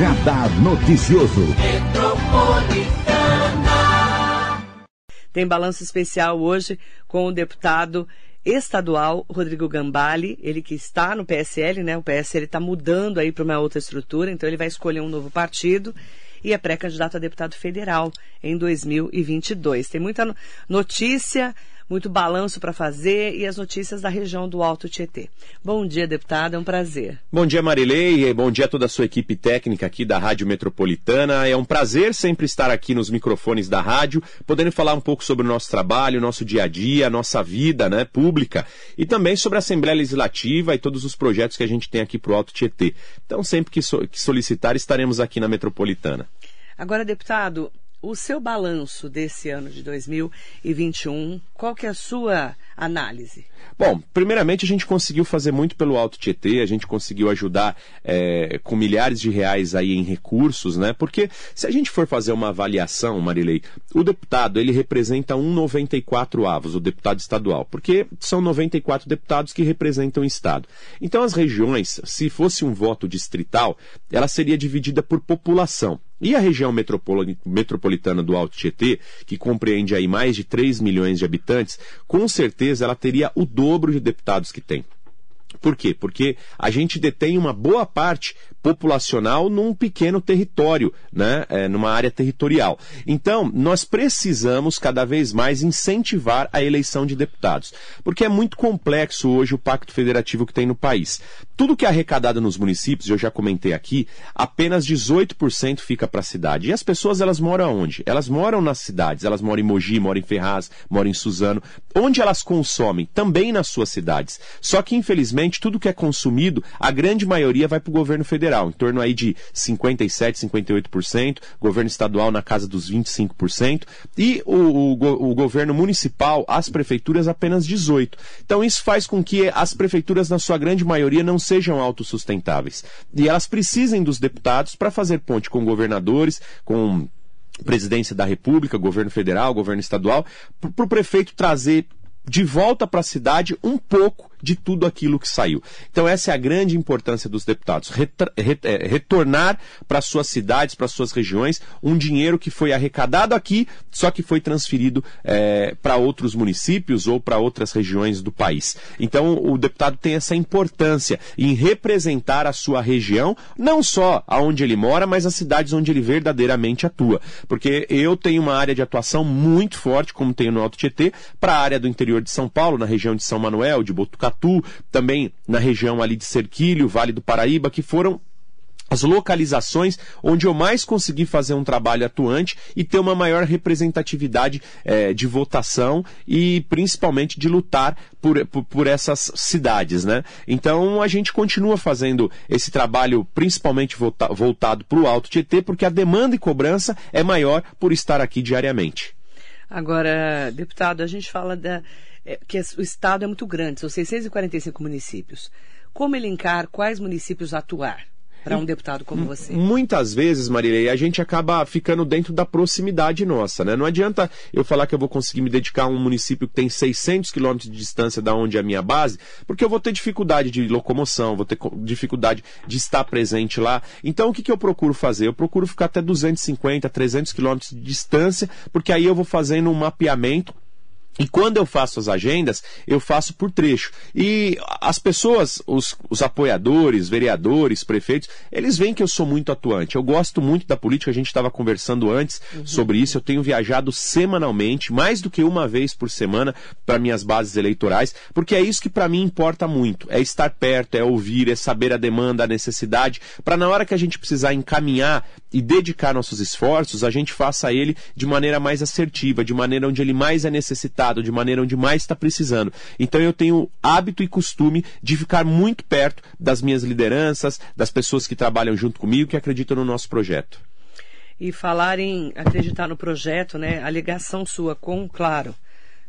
Radar Noticioso. Tem balanço especial hoje com o deputado estadual Rodrigo Gambale, ele que está no PSL, né? O PSL está mudando aí para uma outra estrutura, então ele vai escolher um novo partido e é pré-candidato a deputado federal em 2022. Tem muita notícia, muito balanço para fazer e as notícias da região do Alto Tietê. Bom dia, deputada, é um prazer. Bom dia, Marilei, bom dia a toda a sua equipe técnica aqui da Rádio Metropolitana. É um prazer sempre estar aqui nos microfones da rádio, podendo falar um pouco sobre o nosso trabalho, nosso dia a dia, nossa vida né, pública e também sobre a Assembleia Legislativa e todos os projetos que a gente tem aqui para o Alto Tietê. Então, sempre que, so que solicitar, estaremos aqui na Metropolitana. Agora, deputado, o seu balanço desse ano de 2021, qual que é a sua análise? Bom, primeiramente a gente conseguiu fazer muito pelo Alto Tietê, a gente conseguiu ajudar é, com milhares de reais aí em recursos, né? Porque se a gente for fazer uma avaliação, Marilei, o deputado ele representa 1,94 avos, o deputado estadual, porque são 94 deputados que representam o estado. Então as regiões, se fosse um voto distrital, ela seria dividida por população. E a região metropolitana do Alto Tietê, que compreende aí mais de 3 milhões de habitantes, com certeza ela teria o dobro de deputados que tem. Por quê? Porque a gente detém uma boa parte populacional num pequeno território, né? É, numa área territorial. Então, nós precisamos cada vez mais incentivar a eleição de deputados, porque é muito complexo hoje o pacto federativo que tem no país. Tudo que é arrecadado nos municípios, eu já comentei aqui, apenas 18% fica para a cidade. E as pessoas elas moram onde? Elas moram nas cidades, elas moram em Mogi, moram em Ferraz, moram em Suzano, onde elas consomem, também nas suas cidades. Só que infelizmente tudo que é consumido, a grande maioria vai para o governo federal, em torno aí de 57, 58%, governo estadual na casa dos 25%, e o, o, o governo municipal, as prefeituras, apenas 18%. Então isso faz com que as prefeituras, na sua grande maioria, não sejam autossustentáveis. E elas precisem dos deputados para fazer ponte com governadores, com presidência da República, governo federal, governo estadual, para o prefeito trazer de volta para a cidade um pouco de tudo aquilo que saiu. Então, essa é a grande importância dos deputados: é, retornar para suas cidades, para suas regiões, um dinheiro que foi arrecadado aqui, só que foi transferido é, para outros municípios ou para outras regiões do país. Então, o deputado tem essa importância em representar a sua região, não só aonde ele mora, mas as cidades onde ele verdadeiramente atua. Porque eu tenho uma área de atuação muito forte, como tenho no Alto Tietê, para a área do interior de São Paulo, na região de São Manuel, de Botucatu Botucatu, também na região ali de Serquilho, Vale do Paraíba, que foram as localizações onde eu mais consegui fazer um trabalho atuante e ter uma maior representatividade é, de votação e principalmente de lutar por, por, por, essas cidades, né? Então a gente continua fazendo esse trabalho principalmente volta, voltado para o Alto Tietê, porque a demanda e cobrança é maior por estar aqui diariamente. Agora, deputado, a gente fala da, é, que o estado é muito grande, são 645 municípios. Como elencar quais municípios atuar? para um deputado como você? Muitas vezes, Marilei, a gente acaba ficando dentro da proximidade nossa, né? Não adianta eu falar que eu vou conseguir me dedicar a um município que tem 600 quilômetros de distância da onde é a minha base, porque eu vou ter dificuldade de locomoção, vou ter dificuldade de estar presente lá. Então, o que, que eu procuro fazer? Eu procuro ficar até 250, 300 quilômetros de distância, porque aí eu vou fazendo um mapeamento e quando eu faço as agendas, eu faço por trecho. E as pessoas, os, os, apoiadores, vereadores, prefeitos, eles veem que eu sou muito atuante. Eu gosto muito da política, a gente estava conversando antes uhum. sobre isso. Eu tenho viajado semanalmente, mais do que uma vez por semana, para minhas bases eleitorais, porque é isso que para mim importa muito. É estar perto, é ouvir, é saber a demanda, a necessidade, para na hora que a gente precisar encaminhar e dedicar nossos esforços, a gente faça ele de maneira mais assertiva, de maneira onde ele mais é necessitado, de maneira onde mais está precisando. Então eu tenho hábito e costume de ficar muito perto das minhas lideranças, das pessoas que trabalham junto comigo, que acreditam no nosso projeto. E falar em acreditar no projeto, né? A ligação sua com, claro,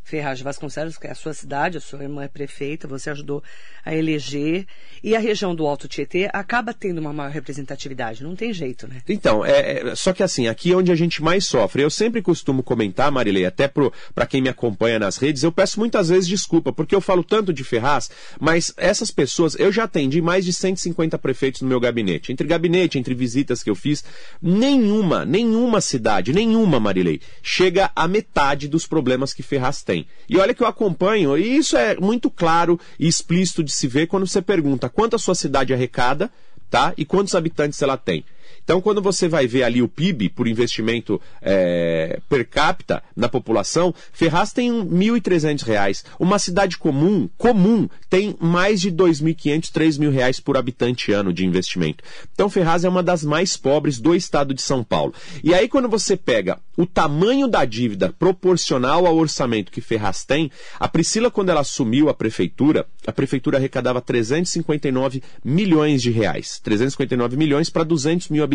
Ferraz de Vasconcelos, que é a sua cidade, a sua irmã é prefeita, você ajudou a eleger, e a região do Alto Tietê acaba tendo uma maior representatividade, não tem jeito, né? Então, é, é só que assim, aqui é onde a gente mais sofre. Eu sempre costumo comentar, Marilei, até para quem me acompanha nas redes, eu peço muitas vezes desculpa, porque eu falo tanto de Ferraz, mas essas pessoas, eu já atendi mais de 150 prefeitos no meu gabinete. Entre gabinete, entre visitas que eu fiz, nenhuma, nenhuma cidade, nenhuma, Marilei, chega a metade dos problemas que Ferraz tem. E olha que eu acompanho, e isso é muito claro e explícito de se ver quando você pergunta quanto a sua cidade arrecada, tá? E quantos habitantes ela tem. Então, quando você vai ver ali o PIB por investimento é, per capita na população, Ferraz tem R$ 1.300. Uma cidade comum, comum, tem mais de R$ 2.500, R$ 3.000 por habitante ano de investimento. Então, Ferraz é uma das mais pobres do estado de São Paulo. E aí, quando você pega o tamanho da dívida proporcional ao orçamento que Ferraz tem, a Priscila, quando ela assumiu a prefeitura, a prefeitura arrecadava 359 milhões de reais. 359 milhões para 200 mil habitantes.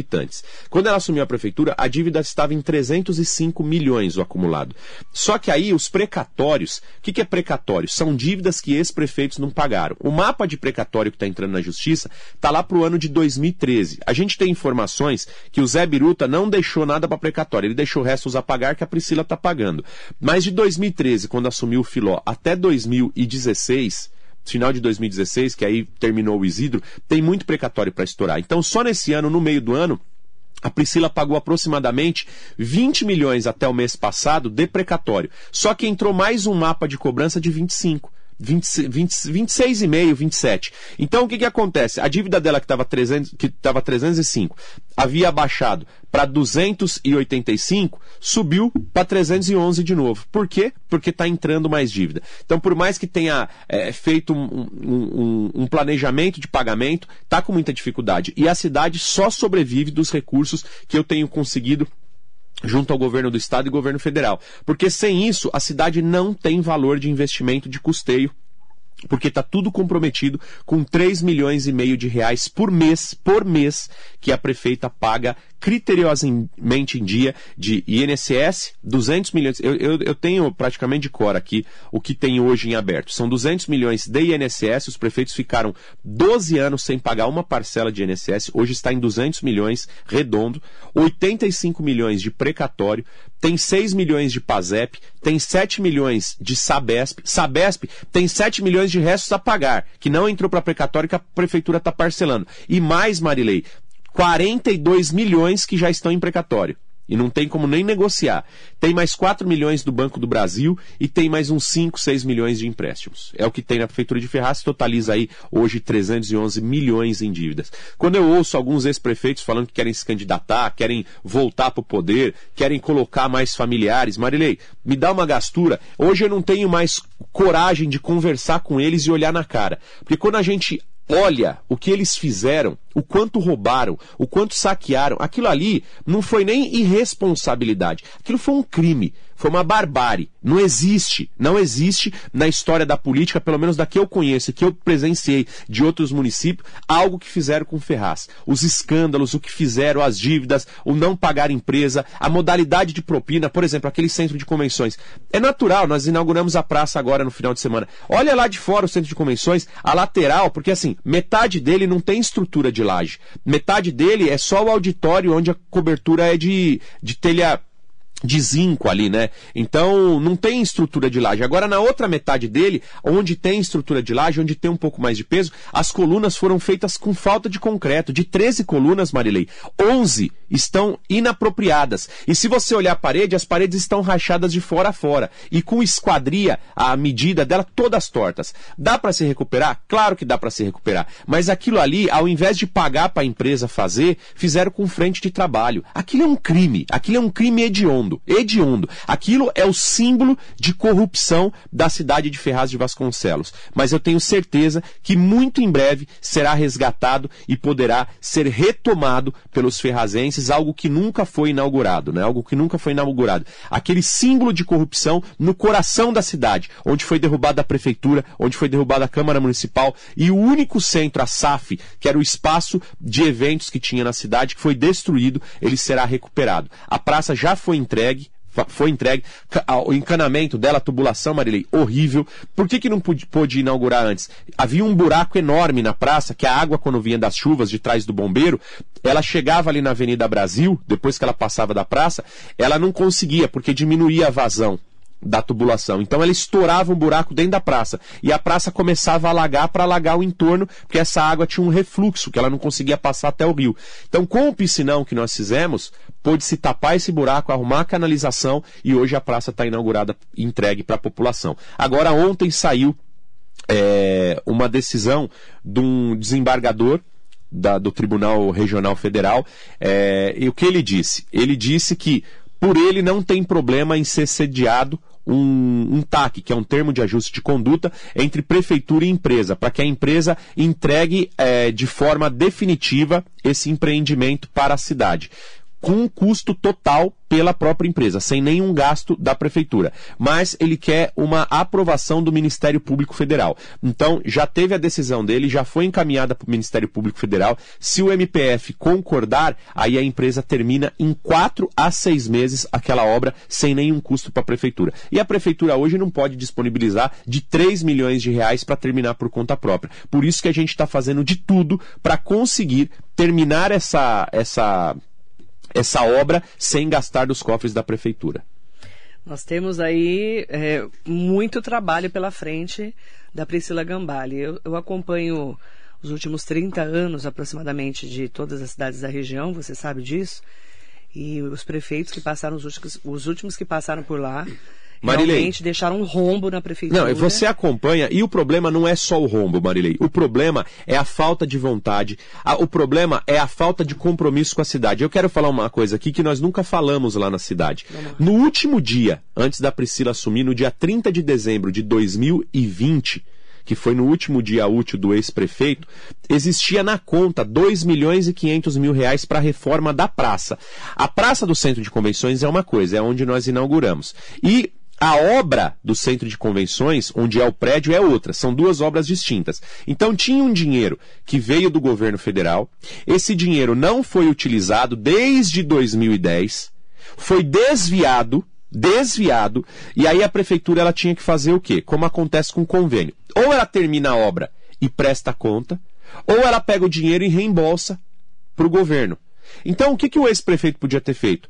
Quando ela assumiu a prefeitura, a dívida estava em 305 milhões o acumulado. Só que aí os precatórios, o que, que é precatório? São dívidas que ex-prefeitos não pagaram. O mapa de precatório que está entrando na justiça está lá para o ano de 2013. A gente tem informações que o Zé Biruta não deixou nada para precatório, ele deixou restos a pagar que a Priscila está pagando. Mas de 2013, quando assumiu o Filó, até 2016, final de 2016, que aí terminou o Isidro, tem muito precatório para estourar. Então, só nesse ano, no meio do ano, a Priscila pagou aproximadamente 20 milhões até o mês passado de precatório. Só que entrou mais um mapa de cobrança de 25. 20, 20, 26,5, 27. Então o que, que acontece? A dívida dela que estava 300, que estava 305 havia baixado para 285, subiu para 311 de novo. Por quê? Porque está entrando mais dívida. Então, por mais que tenha é, feito um, um, um, planejamento de pagamento, está com muita dificuldade. E a cidade só sobrevive dos recursos que eu tenho conseguido junto ao governo do estado e governo federal. Porque sem isso, a cidade não tem valor de investimento de custeio porque está tudo comprometido com 3 milhões e meio de reais por mês, por mês, que a prefeita paga criteriosamente em dia de INSS, 200 milhões. Eu, eu, eu, tenho praticamente de cor aqui o que tem hoje em aberto. São 200 milhões de INSS, os prefeitos ficaram 12 anos sem pagar uma parcela de INSS, hoje está em 200 milhões redondo, 85 milhões de precatório, tem 6 milhões de PASEP, tem 7 milhões de Sabesp, Sabesp tem 7 milhões de restos a pagar, que não entrou para precatório que a prefeitura está parcelando. E mais, Marilei, 42 milhões que já estão em precatório. E não tem como nem negociar. Tem mais 4 milhões do Banco do Brasil e tem mais uns 5, 6 milhões de empréstimos. É o que tem na Prefeitura de Ferraz, totaliza aí hoje 311 milhões em dívidas. Quando eu ouço alguns ex-prefeitos falando que querem se candidatar, querem voltar para o poder, querem colocar mais familiares, Marilei, me dá uma gastura. Hoje eu não tenho mais coragem de conversar com eles e olhar na cara. Porque quando a gente olha o que eles fizeram, o quanto roubaram, o quanto saquearam, aquilo ali não foi nem irresponsabilidade, aquilo foi um crime, foi uma barbárie. Não existe, não existe na história da política, pelo menos da que eu conheço, que eu presenciei de outros municípios, algo que fizeram com Ferraz. Os escândalos, o que fizeram, as dívidas, o não pagar empresa, a modalidade de propina, por exemplo, aquele centro de convenções. É natural, nós inauguramos a praça agora no final de semana. Olha lá de fora o centro de convenções, a lateral, porque assim, metade dele não tem estrutura de laje. Metade dele é só o auditório onde a cobertura é de, de telha de zinco ali, né? Então não tem estrutura de laje. Agora na outra metade dele, onde tem estrutura de laje, onde tem um pouco mais de peso, as colunas foram feitas com falta de concreto. De 13 colunas, Marilei, 11 estão inapropriadas. E se você olhar a parede, as paredes estão rachadas de fora a fora e com esquadria a medida dela todas tortas. Dá para se recuperar? Claro que dá para se recuperar. Mas aquilo ali, ao invés de pagar para a empresa fazer, fizeram com frente de trabalho. Aquilo é um crime. Aquilo é um crime hediondo hediondo, hediondo. Aquilo é o símbolo de corrupção da cidade de Ferraz de Vasconcelos. Mas eu tenho certeza que muito em breve será resgatado e poderá ser retomado pelos ferrazenses, algo que nunca foi inaugurado, né? Algo que nunca foi inaugurado. Aquele símbolo de corrupção no coração da cidade, onde foi derrubada a prefeitura, onde foi derrubada a Câmara Municipal e o único centro, a SAF, que era o espaço de eventos que tinha na cidade, que foi destruído, ele será recuperado. A praça já foi entregue entregue, foi entregue. O encanamento dela, a tubulação, Marilei, horrível. Por que, que não pôde inaugurar antes? Havia um buraco enorme na praça, que a água, quando vinha das chuvas de trás do bombeiro, ela chegava ali na Avenida Brasil, depois que ela passava da praça, ela não conseguia, porque diminuía a vazão da tubulação. Então ela estourava um buraco dentro da praça e a praça começava a alagar para alagar o entorno, porque essa água tinha um refluxo que ela não conseguia passar até o rio. Então com o piscinão que nós fizemos, pôde-se tapar esse buraco, arrumar a canalização e hoje a praça está inaugurada e entregue para a população. Agora ontem saiu é, uma decisão de um desembargador da, do Tribunal Regional Federal é, e o que ele disse? Ele disse que por ele não tem problema em ser sediado um, um TAC, que é um termo de ajuste de conduta entre prefeitura e empresa, para que a empresa entregue é, de forma definitiva esse empreendimento para a cidade com um custo total pela própria empresa, sem nenhum gasto da prefeitura. Mas ele quer uma aprovação do Ministério Público Federal. Então, já teve a decisão dele, já foi encaminhada para o Ministério Público Federal. Se o MPF concordar, aí a empresa termina em quatro a seis meses aquela obra sem nenhum custo para a prefeitura. E a prefeitura hoje não pode disponibilizar de 3 milhões de reais para terminar por conta própria. Por isso que a gente está fazendo de tudo para conseguir terminar essa, essa essa obra sem gastar dos cofres da prefeitura. Nós temos aí é, muito trabalho pela frente da Priscila Gambale. Eu, eu, acompanho os últimos 30 anos aproximadamente de todas as cidades da região, você sabe disso. E os prefeitos que passaram, os últimos, os últimos que passaram por lá, Marilei. Realmente deixaram um rombo na prefeitura. Não, você acompanha, e o problema não é só o rombo, Marilei. O problema é a falta de vontade, a, o problema é a falta de compromisso com a cidade. Eu quero falar uma coisa aqui que nós nunca falamos lá na cidade. No último dia, antes da Priscila assumir, no dia 30 de dezembro de 2020, que foi no último dia útil do ex-prefeito, existia na conta 2 milhões e 500 mil reais para a reforma da praça. A Praça do Centro de Convenções é uma coisa, é onde nós inauguramos. E a obra do centro de convenções, onde é o prédio, é outra. São duas obras distintas. Então tinha um dinheiro que veio do governo federal. Esse dinheiro não foi utilizado desde 2010. Foi desviado, desviado. E aí a prefeitura ela tinha que fazer o quê? Como acontece com o convênio. Ou ela termina a obra e presta conta, ou ela pega o dinheiro e reembolsa para o governo. Então o que, que o ex-prefeito podia ter feito?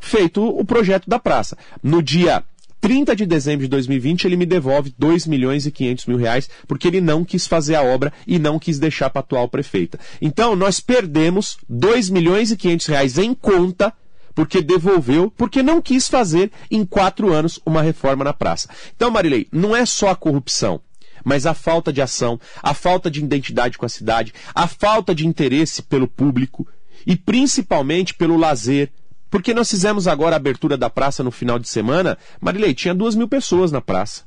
Feito o projeto da praça. No dia 30 de dezembro de 2020, ele me devolve 2 milhões e 500 mil reais, porque ele não quis fazer a obra e não quis deixar para a atual prefeita. Então, nós perdemos 2 milhões e 500 reais em conta porque devolveu, porque não quis fazer em quatro anos uma reforma na praça. Então, Marilei, não é só a corrupção, mas a falta de ação, a falta de identidade com a cidade, a falta de interesse pelo público e principalmente pelo lazer, porque nós fizemos agora a abertura da praça no final de semana, Marilei, tinha duas mil pessoas na praça.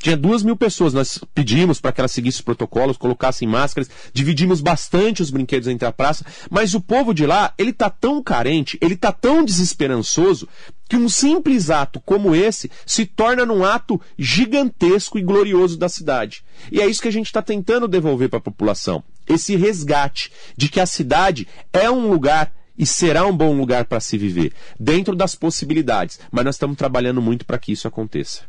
Tinha duas mil pessoas. Nós pedimos para que ela seguisse os protocolos, colocassem máscaras, dividimos bastante os brinquedos entre a praça, mas o povo de lá, ele está tão carente, ele está tão desesperançoso, que um simples ato como esse se torna num ato gigantesco e glorioso da cidade. E é isso que a gente está tentando devolver para a população. Esse resgate de que a cidade é um lugar e será um bom lugar para se viver, dentro das possibilidades. Mas nós estamos trabalhando muito para que isso aconteça.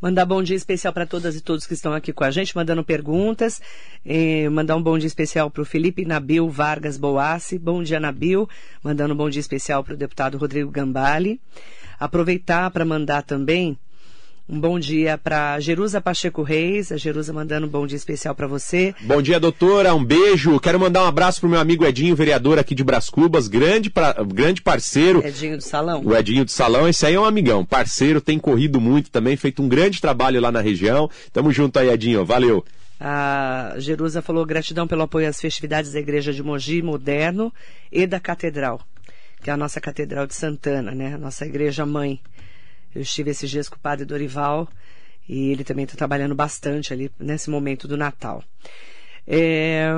Mandar bom dia especial para todas e todos que estão aqui com a gente, mandando perguntas. Eh, mandar um bom dia especial para o Felipe Nabil Vargas Boassi. Bom dia, Nabil. Mandando um bom dia especial para o deputado Rodrigo Gambale. Aproveitar para mandar também um bom dia para Jerusa Pacheco Reis, a Jerusa mandando um bom dia especial para você. Bom dia, doutora, um beijo. Quero mandar um abraço pro meu amigo Edinho, vereador aqui de Bras Cubas, grande, pra, grande parceiro. Edinho do Salão. O Edinho do Salão, esse aí é um amigão, parceiro, tem corrido muito também, feito um grande trabalho lá na região. Tamo junto aí, Edinho, valeu. A Jerusa falou gratidão pelo apoio às festividades da Igreja de Mogi Moderno e da Catedral, que é a nossa Catedral de Santana, né? A nossa igreja mãe. Eu estive esses dias com o padre Dorival e ele também está trabalhando bastante ali nesse momento do Natal. É...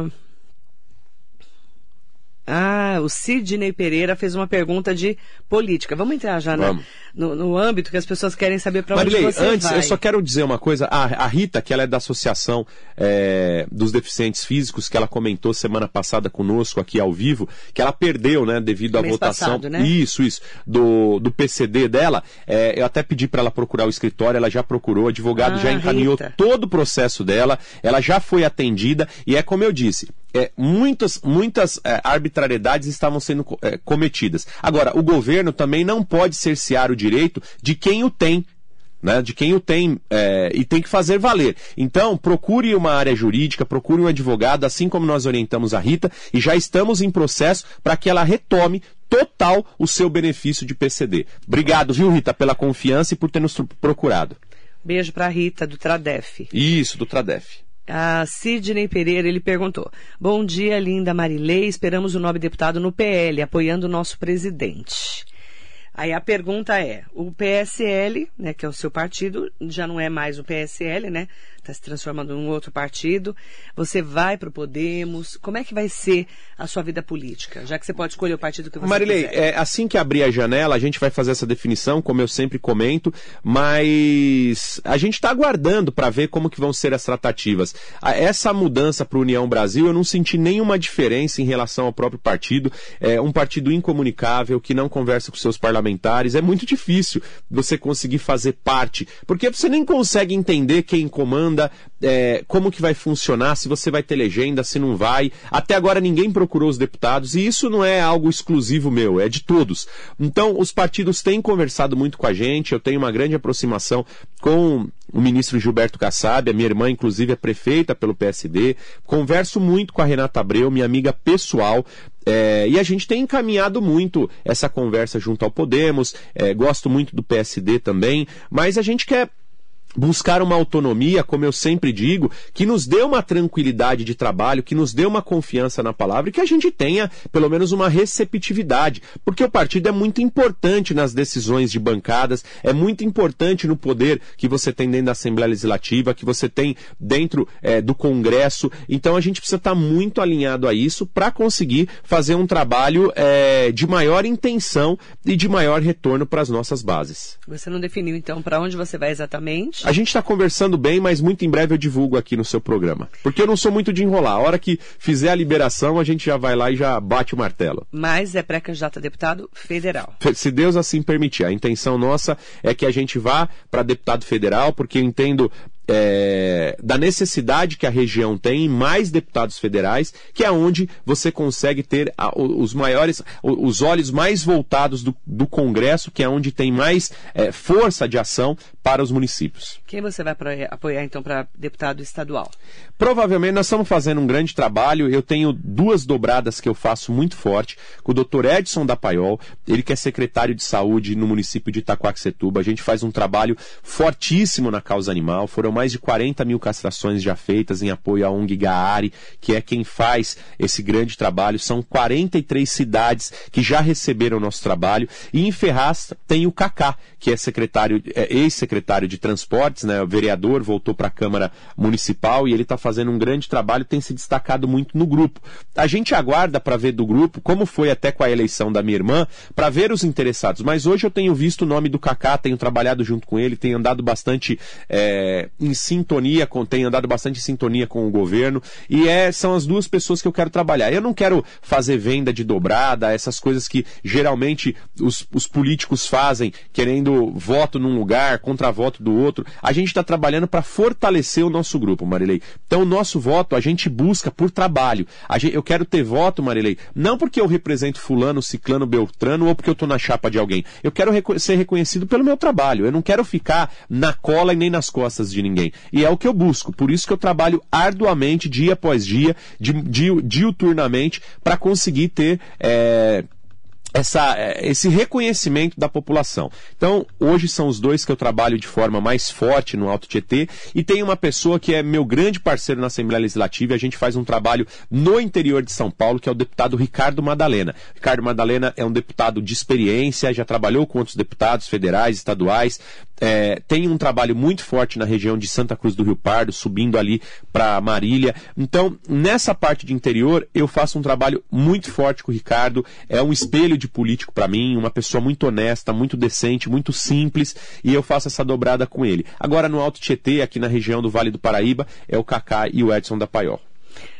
Ah, o Sidney Pereira fez uma pergunta de política. Vamos entrar já na, no, no, âmbito que as pessoas querem saber para onde você antes, vai. eu só quero dizer uma coisa. A, a Rita, que ela é da Associação é, dos Deficientes Físicos, que ela comentou semana passada conosco aqui ao vivo, que ela perdeu, né, devido à votação. Passado, né? Isso, isso. Do, do PCD dela. É, eu até pedi para ela procurar o escritório, ela já procurou, o advogado ah, já encaminhou Rita. todo o processo dela, ela já foi atendida, e é como eu disse, é, muitas, muitas é, arbitrariedades estavam sendo é, cometidas. Agora, o governo também não pode cercear o direito de quem o tem. Né, de quem o tem é, e tem que fazer valer. Então, procure uma área jurídica, procure um advogado, assim como nós orientamos a Rita, e já estamos em processo para que ela retome total o seu benefício de PCD. Obrigado, viu, Rita, pela confiança e por ter nos procurado. Beijo para Rita, do Tradef. Isso, do Tradef. A Sidney Pereira, ele perguntou: Bom dia, linda Marilei. Esperamos o nobre deputado no PL, apoiando o nosso presidente. Aí a pergunta é: o PSL, né, que é o seu partido, já não é mais o PSL, né? Está se transformando em um outro partido. Você vai para o Podemos. Como é que vai ser a sua vida política? Já que você pode escolher o partido que você Marilei, quiser. É, assim que abrir a janela, a gente vai fazer essa definição, como eu sempre comento, mas a gente está aguardando para ver como que vão ser as tratativas. Essa mudança para a União Brasil, eu não senti nenhuma diferença em relação ao próprio partido. É um partido incomunicável, que não conversa com seus parlamentares. É muito difícil você conseguir fazer parte, porque você nem consegue entender quem comanda é, como que vai funcionar, se você vai ter legenda, se não vai. Até agora ninguém procurou os deputados e isso não é algo exclusivo meu, é de todos. Então os partidos têm conversado muito com a gente, eu tenho uma grande aproximação com o ministro Gilberto Kassab, a minha irmã inclusive é prefeita pelo PSD, converso muito com a Renata Abreu, minha amiga pessoal, é, e a gente tem encaminhado muito essa conversa junto ao Podemos, é, gosto muito do PSD também, mas a gente quer buscar uma autonomia, como eu sempre digo, que nos dê uma tranquilidade de trabalho, que nos dê uma confiança na palavra e que a gente tenha pelo menos uma receptividade, porque o partido é muito importante nas decisões de bancadas, é muito importante no poder que você tem dentro da Assembleia Legislativa, que você tem dentro é, do Congresso. Então a gente precisa estar muito alinhado a isso para conseguir fazer um trabalho é, de maior intenção e de maior retorno para as nossas bases. Você não definiu então para onde você vai exatamente? A gente está conversando bem, mas muito em breve eu divulgo aqui no seu programa. Porque eu não sou muito de enrolar. A hora que fizer a liberação, a gente já vai lá e já bate o martelo. Mas é pré-candidato a deputado federal. Se Deus assim permitir. A intenção nossa é que a gente vá para deputado federal, porque eu entendo é, da necessidade que a região tem em mais deputados federais, que é onde você consegue ter a, os maiores, os olhos mais voltados do, do Congresso, que é onde tem mais é, força de ação para os municípios. Quem você vai apoiar então para deputado estadual? Provavelmente nós estamos fazendo um grande trabalho. Eu tenho duas dobradas que eu faço muito forte com o Dr. Edson da Paiol, ele que é secretário de saúde no município de Itaquaquecetuba. A gente faz um trabalho fortíssimo na causa animal. Foram mais de 40 mil castrações já feitas em apoio à ONG Gaari, que é quem faz esse grande trabalho. São 43 cidades que já receberam o nosso trabalho. E em Ferraz tem o Cacá, que é secretário, é, ex-secretário de transportes, né? O vereador voltou para a Câmara Municipal e ele está fazendo um grande trabalho, tem se destacado muito no grupo. A gente aguarda para ver do grupo, como foi até com a eleição da minha irmã, para ver os interessados. Mas hoje eu tenho visto o nome do Cacá, tenho trabalhado junto com ele, tenho andado bastante é, em sintonia, com, tenho andado bastante em sintonia com o governo, e é, são as duas pessoas que eu quero trabalhar. Eu não quero fazer venda de dobrada, essas coisas que geralmente os, os políticos fazem, querendo voto num lugar, contra voto do outro. A gente está trabalhando para fortalecer o nosso grupo, Marilei. Então, o nosso voto a gente busca por trabalho. Gente, eu quero ter voto, Marilei, não porque eu represento fulano, ciclano, beltrano ou porque eu estou na chapa de alguém. Eu quero reco ser reconhecido pelo meu trabalho. Eu não quero ficar na cola e nem nas costas de ninguém. E é o que eu busco. Por isso que eu trabalho arduamente, dia após dia, di, di, diuturnamente, para conseguir ter. É, essa, é, esse reconhecimento da população. Então, hoje são os dois que eu trabalho de forma mais forte no Alto Tietê e tem uma pessoa que é meu grande parceiro na Assembleia Legislativa e a gente faz um trabalho no interior de São Paulo, que é o deputado Ricardo Madalena. Ricardo Madalena é um deputado de experiência, já trabalhou com outros deputados federais, estaduais, é, tem um trabalho muito forte na região de Santa Cruz do Rio Pardo, subindo ali para Marília. Então, nessa parte de interior, eu faço um trabalho muito forte com o Ricardo, é um espelho de de político para mim, uma pessoa muito honesta, muito decente, muito simples, e eu faço essa dobrada com ele. Agora no Alto Tietê, aqui na região do Vale do Paraíba, é o Cacá e o Edson da Paiol.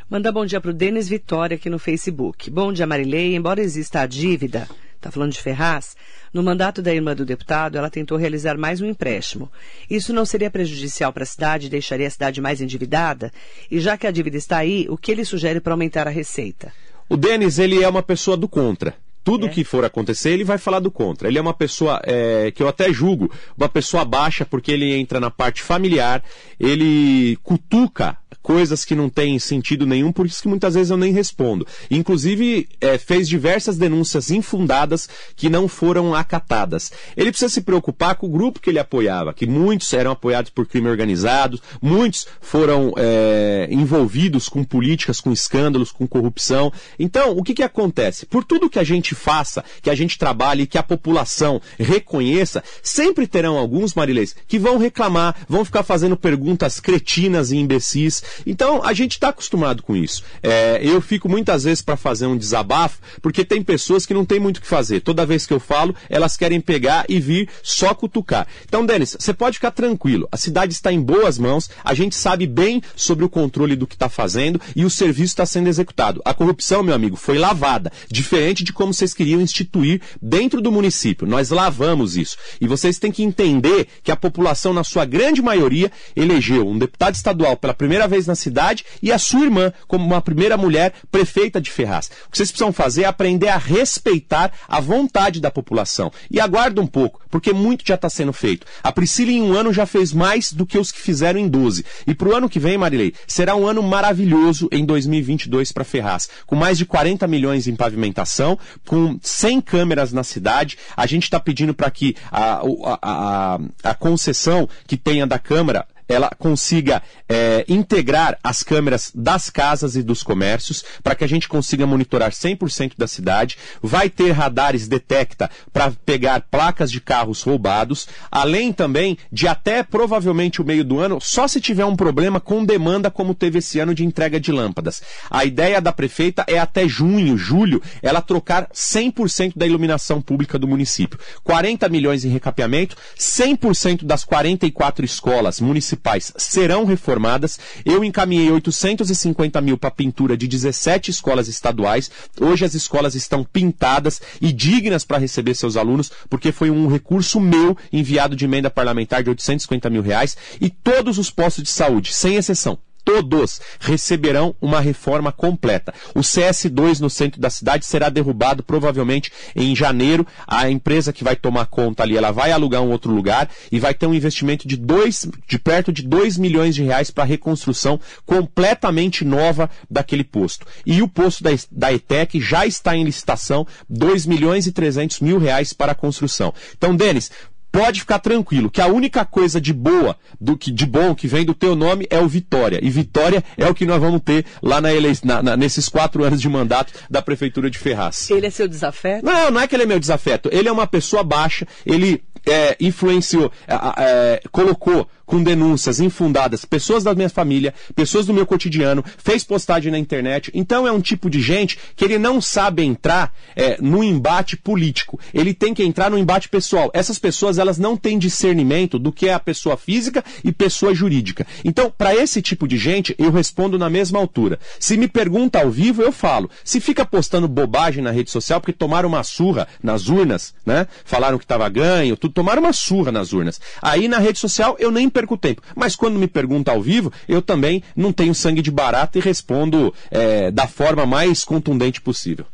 Manda bom dia para o Denis Vitória aqui no Facebook. Bom dia, Marilei. Embora exista a dívida, está falando de Ferraz, no mandato da irmã do deputado, ela tentou realizar mais um empréstimo. Isso não seria prejudicial para a cidade e deixaria a cidade mais endividada? E já que a dívida está aí, o que ele sugere para aumentar a receita? O Denis, ele é uma pessoa do contra. Tudo é. que for acontecer, ele vai falar do contra. Ele é uma pessoa é, que eu até julgo, uma pessoa baixa, porque ele entra na parte familiar, ele cutuca coisas que não têm sentido nenhum, por isso que muitas vezes eu nem respondo. Inclusive, é, fez diversas denúncias infundadas que não foram acatadas. Ele precisa se preocupar com o grupo que ele apoiava, que muitos eram apoiados por crime organizado, muitos foram é, envolvidos com políticas, com escândalos, com corrupção. Então, o que, que acontece? Por tudo que a gente faça, que a gente trabalhe, que a população reconheça, sempre terão alguns, Marilês, que vão reclamar, vão ficar fazendo perguntas cretinas e imbecis. Então, a gente está acostumado com isso. É, eu fico muitas vezes para fazer um desabafo, porque tem pessoas que não tem muito o que fazer. Toda vez que eu falo, elas querem pegar e vir só cutucar. Então, Denis, você pode ficar tranquilo. A cidade está em boas mãos, a gente sabe bem sobre o controle do que está fazendo e o serviço está sendo executado. A corrupção, meu amigo, foi lavada. Diferente de como vocês queriam instituir dentro do município. Nós lavamos isso. E vocês têm que entender que a população, na sua grande maioria, elegeu um deputado estadual pela primeira vez na cidade e a sua irmã como uma primeira mulher prefeita de Ferraz. O que vocês precisam fazer é aprender a respeitar a vontade da população. E aguarda um pouco, porque muito já está sendo feito. A Priscila em um ano já fez mais do que os que fizeram em 12. E para o ano que vem, Marilei, será um ano maravilhoso em 2022 para Ferraz, com mais de 40 milhões em pavimentação, com 100 câmeras na cidade. A gente está pedindo para que a, a, a, a concessão que tenha da Câmara ela consiga é, integrar as câmeras das casas e dos comércios para que a gente consiga monitorar 100% da cidade. Vai ter radares detecta para pegar placas de carros roubados, além também de até provavelmente o meio do ano, só se tiver um problema com demanda como teve esse ano de entrega de lâmpadas. A ideia da prefeita é até junho, julho, ela trocar 100% da iluminação pública do município. 40 milhões em recapeamento, 100% das 44 escolas municipais municipais serão reformadas. Eu encaminhei 850 mil para pintura de 17 escolas estaduais. Hoje as escolas estão pintadas e dignas para receber seus alunos, porque foi um recurso meu enviado de emenda parlamentar de 850 mil reais. E todos os postos de saúde, sem exceção, todos receberão uma reforma completa. O CS2 no centro da cidade será derrubado provavelmente em janeiro. A empresa que vai tomar conta ali, ela vai alugar um outro lugar e vai ter um investimento de, dois, de perto de 2 milhões de reais para a reconstrução completamente nova daquele posto. E o posto da, da ETEC já está em licitação, 2 milhões e 300 mil reais para a construção. Então, Denis, pode ficar tranquilo que a única coisa de boa, do que de bom que vem do teu nome é o Vitória. E Vitória é o que nós vamos ter lá na ele... na, na, nesses quatro anos de mandato da Prefeitura de Ferraz. Ele é seu desafeto? Não, não é que ele é meu desafeto. Ele é uma pessoa baixa, ele é, influenciou, é, é, colocou com denúncias infundadas pessoas da minha família, pessoas do meu cotidiano, fez postagem na internet. Então é um tipo de gente que ele não sabe entrar é, no embate político. Ele tem que entrar no embate pessoal. Essas pessoas elas não têm discernimento do que é a pessoa física e pessoa jurídica. Então, para esse tipo de gente, eu respondo na mesma altura. Se me pergunta ao vivo, eu falo. Se fica postando bobagem na rede social porque tomaram uma surra nas urnas, né? Falaram que estava ganho, tudo tomaram uma surra nas urnas. Aí na rede social eu nem perco tempo. Mas quando me pergunta ao vivo, eu também não tenho sangue de barata e respondo é, da forma mais contundente possível.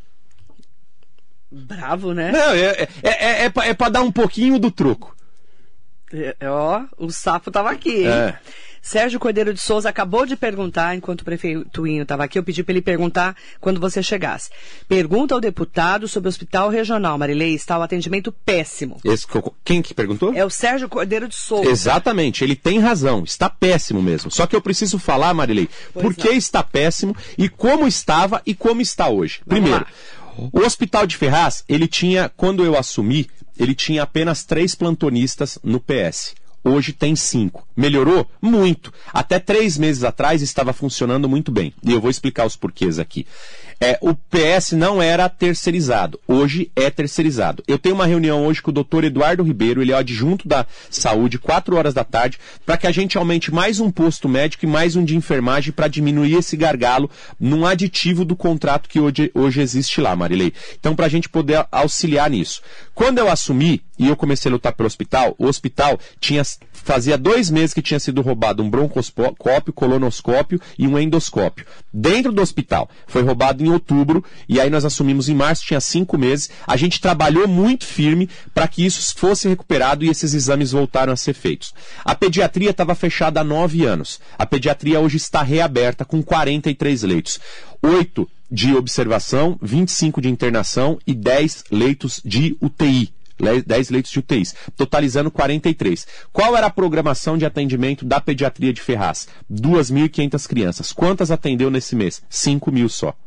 Bravo, né? Não, é, é, é, é, é para dar um pouquinho do troco. É, ó, o sapo tava aqui, hein? É. Sérgio Cordeiro de Souza acabou de perguntar, enquanto o prefeito Inho estava aqui, eu pedi para ele perguntar quando você chegasse. Pergunta ao deputado sobre o Hospital Regional, Marilei, está o atendimento péssimo. Esse, quem que perguntou? É o Sérgio Cordeiro de Souza. Exatamente, ele tem razão, está péssimo mesmo. Só que eu preciso falar, Marilei, pois por que está péssimo e como estava e como está hoje. Vamos Primeiro, lá. o Hospital de Ferraz, ele tinha, quando eu assumi, ele tinha apenas três plantonistas no PS. Hoje tem cinco. Melhorou? Muito. Até três meses atrás estava funcionando muito bem. E eu vou explicar os porquês aqui. É, o PS não era terceirizado. Hoje é terceirizado. Eu tenho uma reunião hoje com o doutor Eduardo Ribeiro, ele é o adjunto da saúde, quatro horas da tarde, para que a gente aumente mais um posto médico e mais um de enfermagem para diminuir esse gargalo num aditivo do contrato que hoje, hoje existe lá, Marilei. Então, para a gente poder auxiliar nisso. Quando eu assumi e eu comecei a lutar pelo hospital, o hospital tinha fazia dois meses que tinha sido roubado um broncoscópio, colonoscópio e um endoscópio. Dentro do hospital. Foi roubado em outubro e aí nós assumimos em março, tinha cinco meses. A gente trabalhou muito firme para que isso fosse recuperado e esses exames voltaram a ser feitos. A pediatria estava fechada há nove anos. A pediatria hoje está reaberta com 43 leitos. Oito de observação, 25 de internação e 10 leitos de UTI. 10 leitos de UTIs, totalizando 43. Qual era a programação de atendimento da pediatria de Ferraz? 2.500 crianças. Quantas atendeu nesse mês? 5 mil só.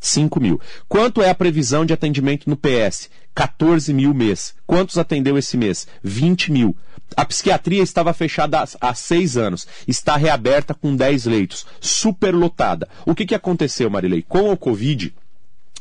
5 mil. Quanto é a previsão de atendimento no PS? 14 mil mês. Quantos atendeu esse mês? 20 mil. A psiquiatria estava fechada há, seis anos. Está reaberta com 10 leitos. Superlotada. O que, que aconteceu, Marilei? Com o Covid,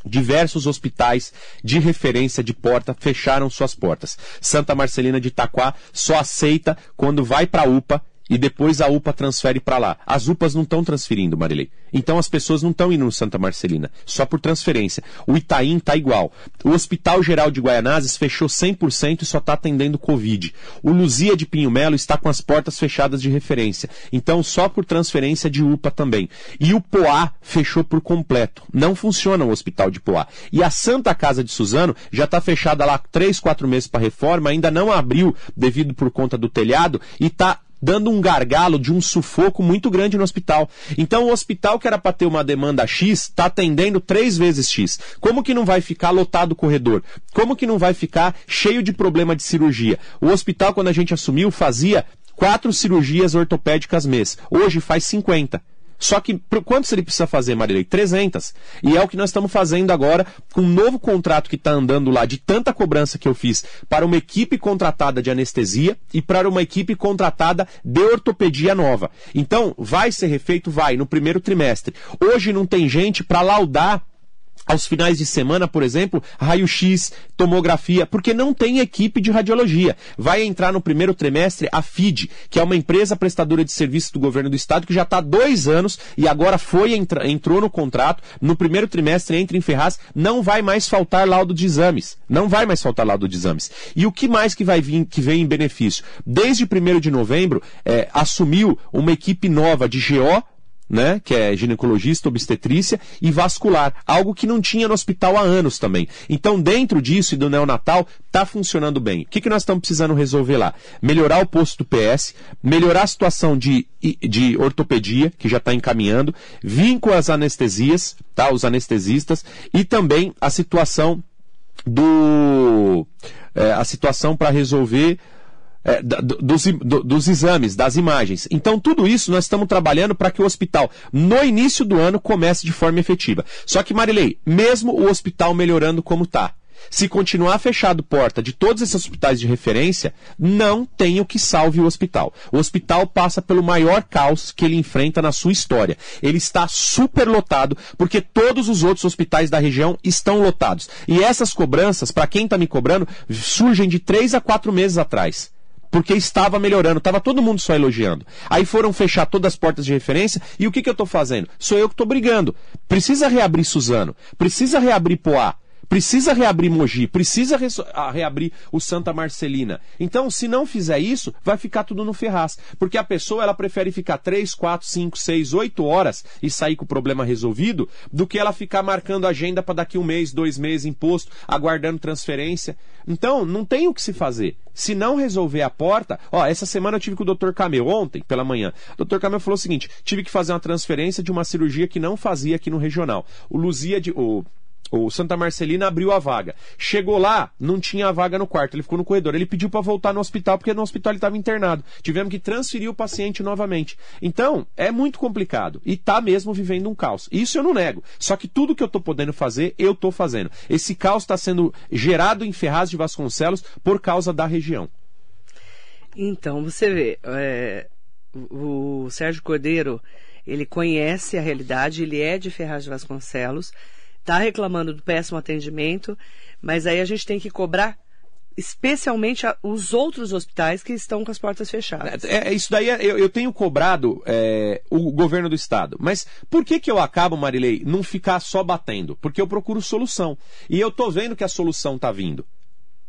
Diversos hospitais de referência de porta fecharam suas portas. Santa Marcelina de Itaquá só aceita quando vai para a UPA e depois a UPA transfere para lá. As UPAs não estão transferindo, Marilei. Então as pessoas não estão indo no Santa Marcelina, só por transferência. O Itaim está igual. O Hospital Geral de Guaianazes fechou 100% e só está atendendo Covid. O Luzia de Pinho Melo está com as portas fechadas de referência. Então só por transferência de UPA também. E o Poá fechou por completo. Não funciona o Hospital de Poá. E a Santa Casa de Suzano já está fechada lá três, quatro meses para reforma, ainda não abriu devido por conta do telhado e está dando um gargalo de um sufoco muito grande no hospital. Então, o hospital que era para ter uma demanda X está atendendo três vezes X. Como que não vai ficar lotado o corredor? Como que não vai ficar cheio de problema de cirurgia? O hospital, quando a gente assumiu, fazia quatro cirurgias ortopédicas mês. Hoje faz 50. Só que quantos ele precisa fazer, Marilei? 300. E é o que nós estamos fazendo agora com um novo contrato que está andando lá, de tanta cobrança que eu fiz para uma equipe contratada de anestesia e para uma equipe contratada de ortopedia nova. Então, vai ser refeito? Vai, no primeiro trimestre. Hoje não tem gente para laudar aos finais de semana, por exemplo, raio-x, tomografia, porque não tem equipe de radiologia. Vai entrar no primeiro trimestre a FID, que é uma empresa prestadora de serviços do governo do estado, que já está há dois anos e agora foi entrou no contrato. No primeiro trimestre entra em Ferraz, não vai mais faltar laudo de exames. Não vai mais faltar laudo de exames. E o que mais que vai vir, que vem em benefício? Desde 1 de novembro, é, assumiu uma equipe nova de GO, né, que é ginecologista, obstetrícia e vascular, algo que não tinha no hospital há anos também. Então, dentro disso e do neonatal, está funcionando bem. O que, que nós estamos precisando resolver lá? Melhorar o posto do PS, melhorar a situação de, de ortopedia, que já está encaminhando, vir com as anestesias, tá, os anestesistas, e também a situação do. É, a situação para resolver é, dos, dos, exames, das imagens. Então, tudo isso nós estamos trabalhando para que o hospital, no início do ano, comece de forma efetiva. Só que, Marilei, mesmo o hospital melhorando como está, se continuar fechado porta de todos esses hospitais de referência, não tem o que salve o hospital. O hospital passa pelo maior caos que ele enfrenta na sua história. Ele está super lotado porque todos os outros hospitais da região estão lotados. E essas cobranças, para quem está me cobrando, surgem de três a quatro meses atrás porque estava melhorando, estava todo mundo só elogiando. Aí foram fechar todas as portas de referência e o que, que eu estou fazendo? Sou eu que estou brigando. Precisa reabrir Suzano, precisa reabrir Poá, Precisa reabrir Mogi, precisa re reabrir o Santa Marcelina. Então, se não fizer isso, vai ficar tudo no ferraz. Porque a pessoa ela prefere ficar 3, 4, 5, 6, 8 horas e sair com o problema resolvido do que ela ficar marcando agenda para daqui um mês, dois meses, imposto, aguardando transferência. Então, não tem o que se fazer. Se não resolver a porta, ó, essa semana eu tive com o Dr. Camel, ontem, pela manhã. O Dr. Camel falou o seguinte: tive que fazer uma transferência de uma cirurgia que não fazia aqui no regional. O Luzia de. O, o Santa Marcelina abriu a vaga. Chegou lá, não tinha a vaga no quarto, ele ficou no corredor. Ele pediu para voltar no hospital porque no hospital ele estava internado. Tivemos que transferir o paciente novamente. Então, é muito complicado e tá mesmo vivendo um caos. Isso eu não nego. Só que tudo que eu estou podendo fazer, eu estou fazendo. Esse caos está sendo gerado em Ferraz de Vasconcelos por causa da região. Então, você vê, é, o Sérgio Cordeiro, ele conhece a realidade, ele é de Ferraz de Vasconcelos está reclamando do péssimo atendimento, mas aí a gente tem que cobrar especialmente a, os outros hospitais que estão com as portas fechadas. É, é isso daí é, eu, eu, tenho cobrado é, o governo do estado. Mas por que que eu acabo, Marilei, não ficar só batendo? Porque eu procuro solução. E eu tô vendo que a solução está vindo.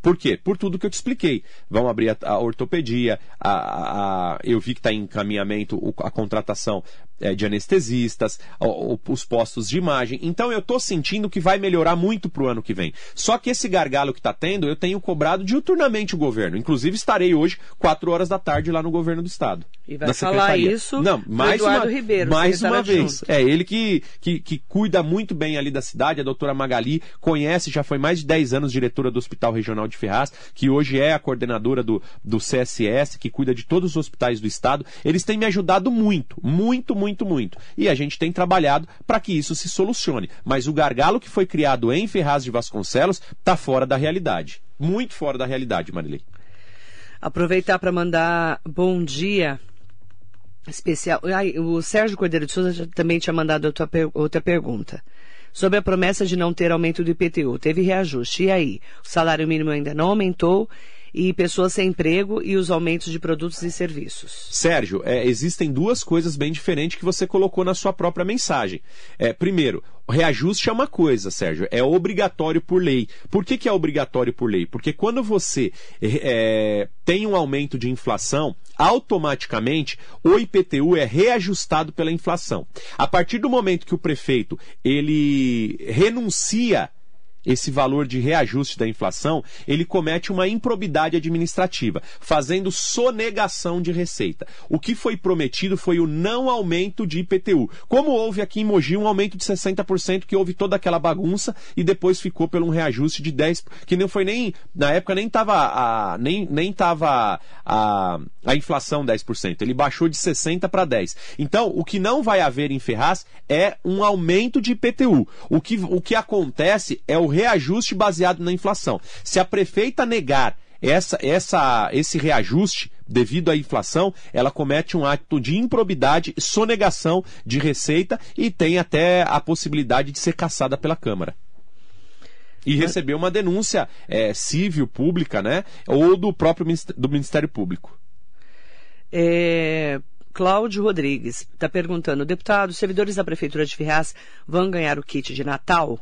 Por quê? Por tudo que eu te expliquei. Vão abrir a, a ortopedia, a, a, eu vi que está em encaminhamento a contratação é, de anestesistas, o, o, os postos de imagem. Então eu estou sentindo que vai melhorar muito para o ano que vem. Só que esse gargalo que está tendo, eu tenho cobrado diuturnamente o governo. Inclusive estarei hoje, 4 horas da tarde, lá no governo do Estado. E vai falar isso Não, mais Eduardo uma, Ribeiro. Mais uma vez. Junto. É ele que, que, que cuida muito bem ali da cidade, a doutora Magali, conhece, já foi mais de 10 anos diretora do Hospital Regional de Ferraz, que hoje é a coordenadora do, do CSS, que cuida de todos os hospitais do estado. Eles têm me ajudado muito, muito, muito, muito. E a gente tem trabalhado para que isso se solucione. Mas o gargalo que foi criado em Ferraz de Vasconcelos está fora da realidade. Muito fora da realidade, Marilei. Aproveitar para mandar bom dia especial. Ai, o Sérgio Cordeiro de Souza também tinha mandado outra, outra pergunta sobre a promessa de não ter aumento do IPTU. Teve reajuste. E aí? O salário mínimo ainda não aumentou e pessoas sem emprego e os aumentos de produtos e serviços. Sérgio, é, existem duas coisas bem diferentes que você colocou na sua própria mensagem. É, primeiro, reajuste é uma coisa, Sérgio, é obrigatório por lei. Por que, que é obrigatório por lei? Porque quando você é, tem um aumento de inflação, automaticamente o IPTU é reajustado pela inflação. A partir do momento que o prefeito ele renuncia esse valor de reajuste da inflação, ele comete uma improbidade administrativa, fazendo sonegação de receita. O que foi prometido foi o não aumento de IPTU. Como houve aqui em Mogi um aumento de 60%, que houve toda aquela bagunça e depois ficou pelo um reajuste de 10%, que não foi nem, na época nem estava a, nem, nem tava a, a inflação 10%, ele baixou de 60% para 10%. Então, o que não vai haver em Ferraz é um aumento de IPTU. O que, o que acontece é o reajuste baseado na inflação. Se a prefeita negar essa, essa, esse reajuste devido à inflação, ela comete um ato de improbidade, sonegação de receita e tem até a possibilidade de ser caçada pela Câmara. E receber uma denúncia é, civil, pública, né? Ou do próprio Ministério, do Ministério Público. É, Cláudio Rodrigues está perguntando: deputados, servidores da Prefeitura de Ferraz vão ganhar o kit de Natal?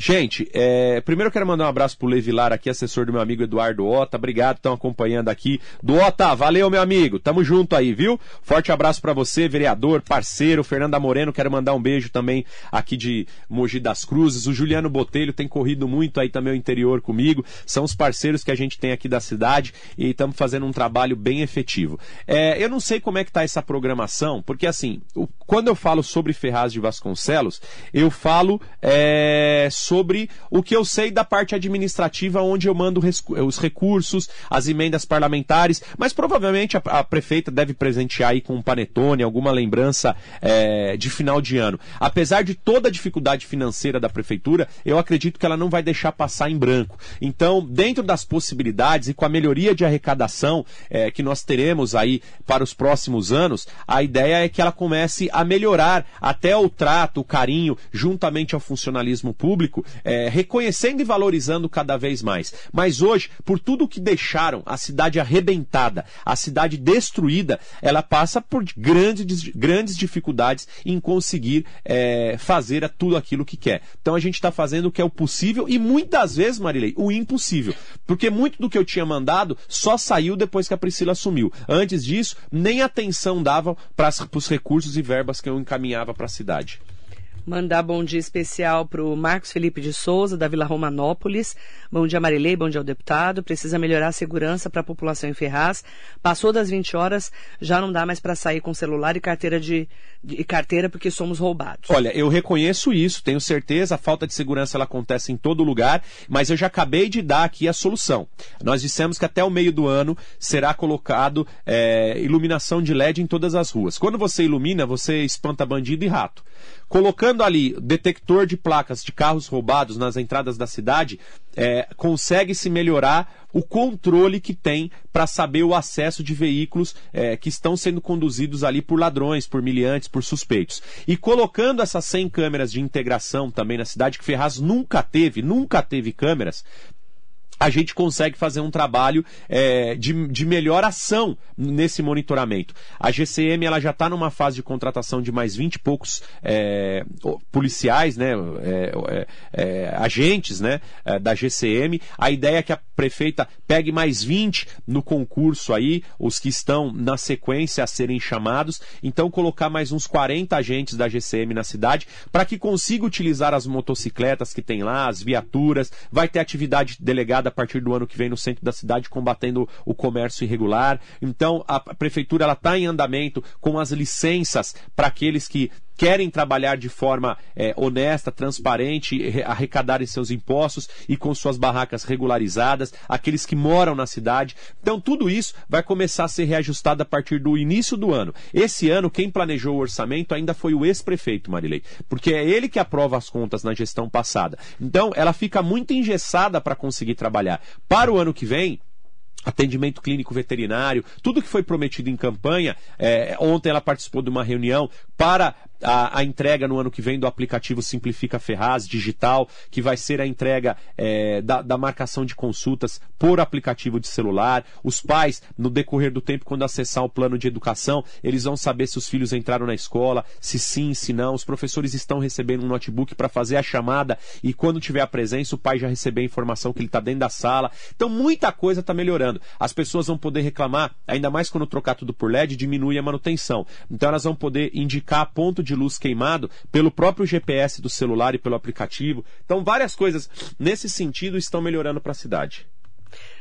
Gente, é, primeiro eu quero mandar um abraço pro Levilar aqui, assessor do meu amigo Eduardo Ota. Obrigado, estão acompanhando aqui. Do Ota, valeu, meu amigo. Tamo junto aí, viu? Forte abraço para você, vereador, parceiro, Fernanda Moreno. Quero mandar um beijo também aqui de Mogi das Cruzes. O Juliano Botelho tem corrido muito aí também o interior comigo. São os parceiros que a gente tem aqui da cidade e estamos fazendo um trabalho bem efetivo. É, eu não sei como é que tá essa programação, porque assim, o, quando eu falo sobre Ferraz de Vasconcelos, eu falo é, sobre o que eu sei da parte administrativa, onde eu mando os recursos, as emendas parlamentares, mas provavelmente a, a prefeita deve presentear aí com um panetone, alguma lembrança é, de final de ano. Apesar de toda a dificuldade financeira da prefeitura, eu acredito que ela não vai deixar passar em branco. Então, dentro das possibilidades e com a melhoria de arrecadação é, que nós teremos aí para os próximos anos, a ideia é que ela comece a melhorar até o trato, o carinho, juntamente ao funcionalismo público público, é, reconhecendo e valorizando cada vez mais. Mas hoje, por tudo que deixaram a cidade arrebentada, a cidade destruída, ela passa por grandes, grandes dificuldades em conseguir é, fazer tudo aquilo que quer. Então a gente está fazendo o que é o possível e muitas vezes, Marilei, o impossível. Porque muito do que eu tinha mandado só saiu depois que a Priscila assumiu. Antes disso, nem atenção dava para os recursos e verbas que eu encaminhava para a cidade. Mandar bom dia especial para o Marcos Felipe de Souza, da Vila Romanópolis. Bom dia, Marilei. Bom dia ao deputado. Precisa melhorar a segurança para a população em Ferraz. Passou das 20 horas, já não dá mais para sair com celular e carteira de, de, carteira porque somos roubados. Olha, eu reconheço isso, tenho certeza. A falta de segurança ela acontece em todo lugar, mas eu já acabei de dar aqui a solução. Nós dissemos que até o meio do ano será colocado é, iluminação de LED em todas as ruas. Quando você ilumina, você espanta bandido e rato. Colocando ali detector de placas de carros roubados nas entradas da cidade, é, consegue-se melhorar o controle que tem para saber o acesso de veículos é, que estão sendo conduzidos ali por ladrões, por miliantes, por suspeitos. E colocando essas 100 câmeras de integração também na cidade, que Ferraz nunca teve, nunca teve câmeras, a gente consegue fazer um trabalho é, de, de melhor ação nesse monitoramento. A GCM ela já está numa fase de contratação de mais 20 e poucos é, policiais, né, é, é, é agentes né, é, da GCM. A ideia é que a prefeita pegue mais 20 no concurso aí, os que estão na sequência a serem chamados. Então, colocar mais uns 40 agentes da GCM na cidade para que consiga utilizar as motocicletas que tem lá, as viaturas. Vai ter atividade delegada a partir do ano que vem no centro da cidade, combatendo o comércio irregular. Então, a prefeitura está em andamento com as licenças para aqueles que querem trabalhar de forma é, honesta, transparente, arrecadarem seus impostos e com suas barracas regularizadas, aqueles que moram na cidade. Então, tudo isso vai começar a ser reajustado a partir do início do ano. Esse ano, quem planejou o orçamento ainda foi o ex-prefeito, Marilei, porque é ele que aprova as contas na gestão passada. Então, ela fica muito engessada para conseguir trabalhar. Para o ano que vem, atendimento clínico veterinário, tudo que foi prometido em campanha. É, ontem ela participou de uma reunião para a, a, entrega no ano que vem do aplicativo Simplifica Ferraz digital, que vai ser a entrega é, da, da, marcação de consultas por aplicativo de celular. Os pais, no decorrer do tempo, quando acessar o plano de educação, eles vão saber se os filhos entraram na escola, se sim, se não. Os professores estão recebendo um notebook para fazer a chamada e quando tiver a presença, o pai já receber a informação que ele está dentro da sala. Então, muita coisa está melhorando. As pessoas vão poder reclamar, ainda mais quando trocar tudo por LED, diminui a manutenção. Então, elas vão poder indicar ponto de de luz queimado pelo próprio GPS do celular e pelo aplicativo. Então, várias coisas nesse sentido estão melhorando para a cidade.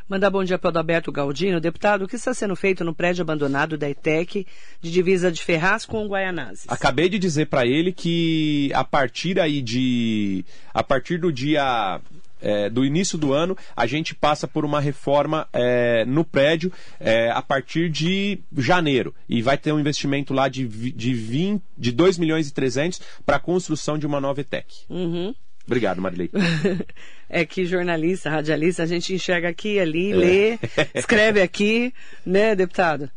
Mandar bom dia para o Adalberto Galdino. Deputado, o que está sendo feito no prédio abandonado da ETEC de divisa de Ferraz com o Guaianazes? Acabei de dizer para ele que a partir aí de... a partir do dia é, do início do ano, a gente passa por uma reforma é, no prédio é, a partir de janeiro. E vai ter um investimento lá de, de, 20, de 2 milhões e 300 para a construção de uma nova ETEC. Uhum. Obrigado, Marilei. é que jornalista, radialista, a gente enxerga aqui, ali, é. lê, escreve aqui, né, deputado?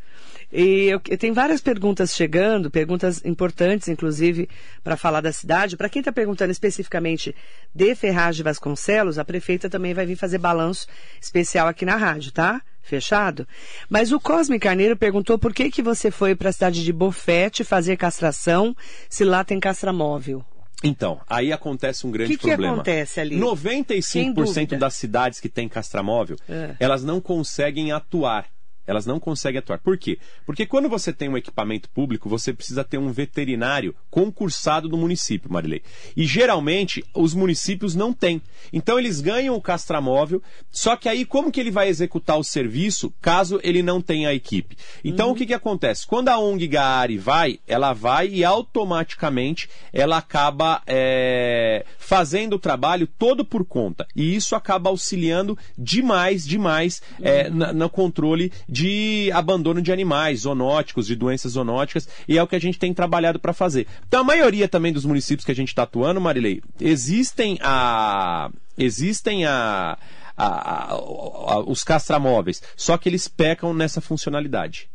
E eu, eu tenho várias perguntas chegando, perguntas importantes, inclusive, para falar da cidade. Para quem está perguntando especificamente de Ferraz de Vasconcelos, a prefeita também vai vir fazer balanço especial aqui na rádio, tá? Fechado? Mas o Cosme Carneiro perguntou por que, que você foi para a cidade de Bofete fazer castração se lá tem castramóvel. Então, aí acontece um grande que que problema. O que acontece ali? 95% das cidades que têm castramóvel, é. elas não conseguem atuar elas não conseguem atuar. Por quê? Porque quando você tem um equipamento público, você precisa ter um veterinário concursado do município, Marilei. E geralmente os municípios não têm. Então eles ganham o castramóvel, só que aí como que ele vai executar o serviço caso ele não tenha a equipe? Então uhum. o que, que acontece? Quando a ONG Gaari vai, ela vai e automaticamente ela acaba é, fazendo o trabalho todo por conta. E isso acaba auxiliando demais, demais é, uhum. no controle de abandono de animais zoonóticos, de doenças zoonóticas, e é o que a gente tem trabalhado para fazer. Então, a maioria também dos municípios que a gente está atuando, Marilei, existem a. Existem a, a, a, os castramóveis, só que eles pecam nessa funcionalidade.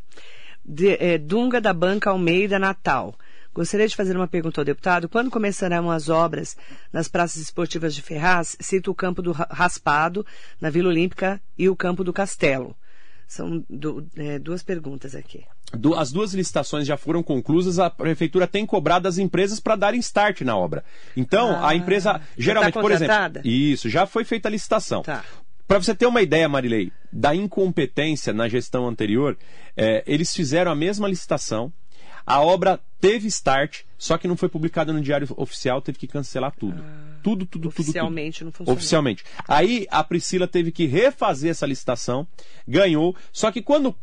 De, é, Dunga da Banca Almeida Natal. Gostaria de fazer uma pergunta ao deputado. Quando começarão as obras nas praças esportivas de Ferraz? Cito o campo do Raspado, na Vila Olímpica, e o campo do Castelo. São do, é, duas perguntas aqui. As duas licitações já foram conclusas, a prefeitura tem cobrado as empresas para darem start na obra. Então, ah, a empresa, tá geralmente, tá por exemplo. Isso, já foi feita a licitação. Tá. Para você ter uma ideia, Marilei, da incompetência na gestão anterior, é, eles fizeram a mesma licitação, a obra teve start, só que não foi publicada no Diário Oficial, teve que cancelar tudo. Ah, tudo, tudo, tudo. Oficialmente tudo. não funcionou. Oficialmente. Aí a Priscila teve que refazer essa licitação, ganhou, só que quando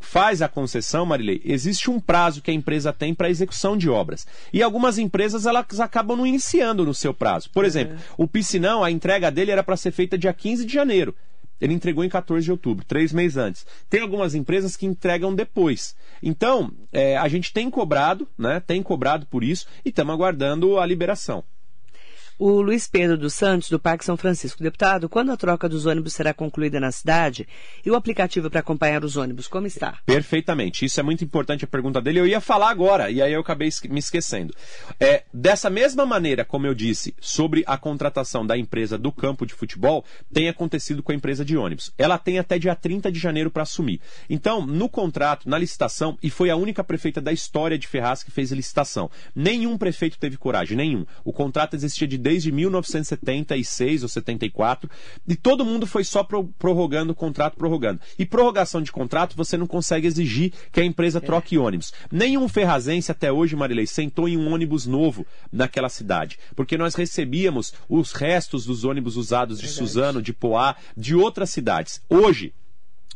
faz a concessão, Marilei, existe um prazo que a empresa tem para execução de obras. E algumas empresas elas acabam não iniciando no seu prazo. Por exemplo, o Piscinão, a entrega dele era para ser feita dia 15 de janeiro. Ele entregou em 14 de outubro, três meses antes. Tem algumas empresas que entregam depois. Então, é, a gente tem cobrado, né? Tem cobrado por isso e estamos aguardando a liberação. O Luiz Pedro dos Santos, do Parque São Francisco. Deputado, quando a troca dos ônibus será concluída na cidade? E o aplicativo para acompanhar os ônibus, como está? Perfeitamente. Isso é muito importante a pergunta dele. Eu ia falar agora, e aí eu acabei me esquecendo. É, dessa mesma maneira, como eu disse, sobre a contratação da empresa do campo de futebol, tem acontecido com a empresa de ônibus. Ela tem até dia 30 de janeiro para assumir. Então, no contrato, na licitação, e foi a única prefeita da história de Ferraz que fez a licitação. Nenhum prefeito teve coragem, nenhum. O contrato existia de desde 1976 ou 74, e todo mundo foi só prorrogando o contrato, prorrogando. E prorrogação de contrato você não consegue exigir que a empresa é. troque ônibus. Nenhum ferrazense até hoje, Marilei, sentou em um ônibus novo naquela cidade, porque nós recebíamos os restos dos ônibus usados de Verdade. Suzano, de Poá, de outras cidades. Hoje,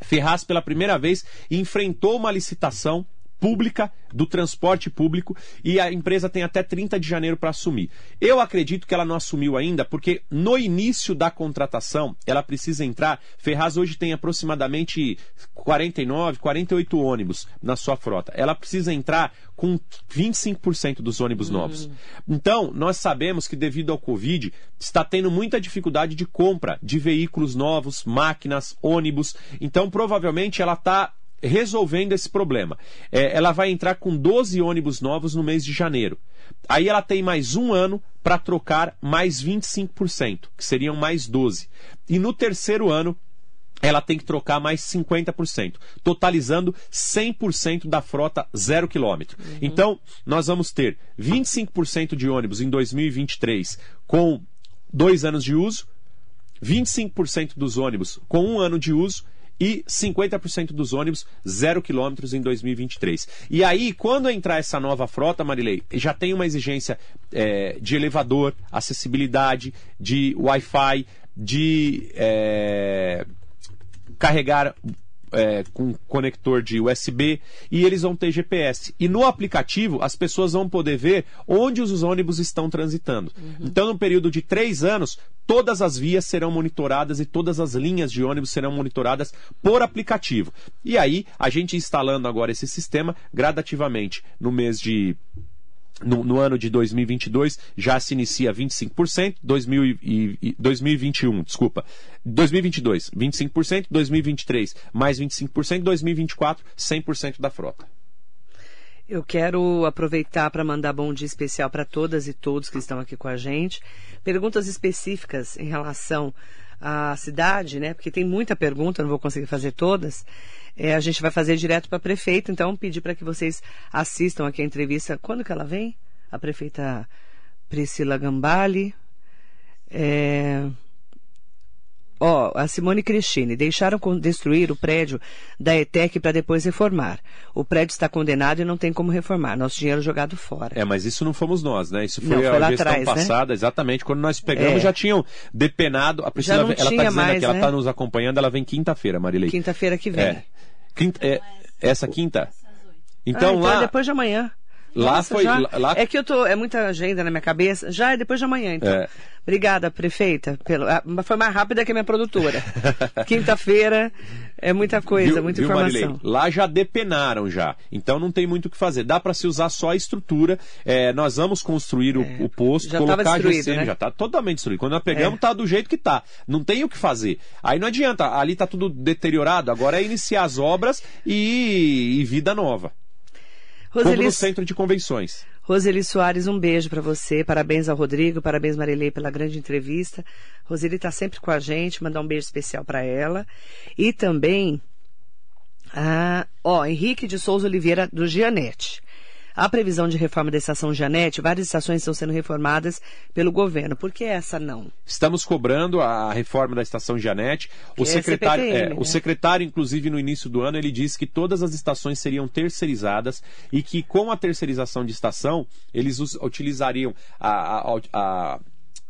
Ferraz, pela primeira vez, enfrentou uma licitação pública, do transporte público, e a empresa tem até 30 de janeiro para assumir. Eu acredito que ela não assumiu ainda, porque no início da contratação, ela precisa entrar. Ferraz hoje tem aproximadamente 49, 48 ônibus na sua frota. Ela precisa entrar com 25% dos ônibus novos. Hum. Então, nós sabemos que devido ao Covid, está tendo muita dificuldade de compra de veículos novos, máquinas, ônibus. Então, provavelmente ela está resolvendo esse problema. É, ela vai entrar com 12 ônibus novos no mês de janeiro. Aí ela tem mais um ano para trocar mais 25%, que seriam mais 12. E no terceiro ano, ela tem que trocar mais 50%, totalizando 100% da frota zero quilômetro. Uhum. Então, nós vamos ter 25% de ônibus em 2023 com dois anos de uso, 25% dos ônibus com um ano de uso e 50% dos ônibus zero quilômetros em 2023. E aí, quando entrar essa nova frota, Marilei, já tem uma exigência é, de elevador, acessibilidade, de Wi-Fi, de é, carregar é, com conector de USB e eles vão ter GPS. E no aplicativo, as pessoas vão poder ver onde os ônibus estão transitando. Uhum. Então, no período de três anos, todas as vias serão monitoradas e todas as linhas de ônibus serão monitoradas por aplicativo. E aí, a gente instalando agora esse sistema gradativamente no mês de no, no, ano de 2022 já se inicia 25%, 2000 e, 2021, desculpa, 2022 25%, 2023 mais 25%, 2024 100% da frota. Eu quero aproveitar para mandar bom dia especial para todas e todos que estão aqui com a gente. Perguntas específicas em relação à cidade, né? Porque tem muita pergunta, não vou conseguir fazer todas. É, a gente vai fazer direto para a prefeita, então pedir para que vocês assistam aqui a entrevista. Quando que ela vem? A prefeita Priscila Gambale. É, Ó, oh, a Simone Cristine, deixaram destruir o prédio da ETEC para depois reformar. O prédio está condenado e não tem como reformar. Nosso dinheiro jogado fora. É, mas isso não fomos nós, né? Isso foi, não, foi a gestão atrás, né? passada, né? exatamente. Quando nós pegamos, é. já tinham depenado. A Priscila, ela está dizendo mais, aqui, né? ela está nos acompanhando, ela vem quinta-feira, Marilei. Quinta-feira que vem. É. Quinta, é, essa quinta? Então, ah, então lá. É depois de amanhã. Lá Nossa, foi. Lá... É que eu tô. É muita agenda na minha cabeça. Já é depois de amanhã, então. É. Obrigada, prefeita. Pelo, foi mais rápida que a minha produtora. Quinta-feira é muita coisa, viu, muita viu, informação. Marilei? Lá já depenaram já. Então não tem muito o que fazer. Dá para se usar só a estrutura. É, nós vamos construir o, é. o posto, já colocar a GCM, né? já está totalmente destruído. Quando nós pegamos, está é. do jeito que está. Não tem o que fazer. Aí não adianta. Ali está tudo deteriorado. Agora é iniciar as obras e, e vida nova. Roseli... como no centro de convenções. Roseli Soares, um beijo para você. Parabéns ao Rodrigo, parabéns Marilei pela grande entrevista. Roseli está sempre com a gente, mandar um beijo especial para ela. E também, ah, ó, Henrique de Souza Oliveira do Gianete. A previsão de reforma da estação Janete, várias estações estão sendo reformadas pelo governo. Por que essa não? Estamos cobrando a reforma da estação Janete. O é secretário, CPTM, é, né? o secretário, inclusive, no início do ano, ele disse que todas as estações seriam terceirizadas e que com a terceirização de estação, eles utilizariam a, a, a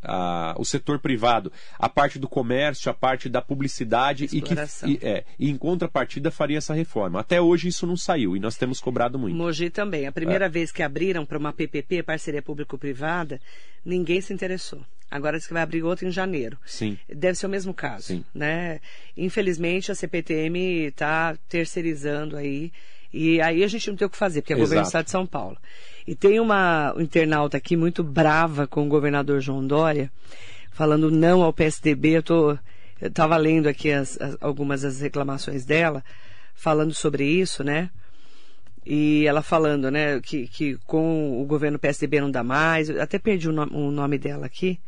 a, o setor privado, a parte do comércio, a parte da publicidade e que e, é, e em contrapartida faria essa reforma. Até hoje isso não saiu e nós temos cobrado muito. Mogi também. A primeira é. vez que abriram para uma PPP, parceria público-privada, ninguém se interessou. Agora diz que vai abrir outro em janeiro. Sim. Deve ser o mesmo caso, Sim. né? Infelizmente a CPTM está terceirizando aí e aí a gente não tem o que fazer, porque é o governo do Estado de São Paulo. E tem uma um internauta aqui muito brava com o governador João Dória, falando não ao PSDB. Eu tô, eu estava lendo aqui as, as, algumas das reclamações dela, falando sobre isso, né? E ela falando, né, que, que com o governo PSDB não dá mais. Eu até perdi o, no, o nome dela aqui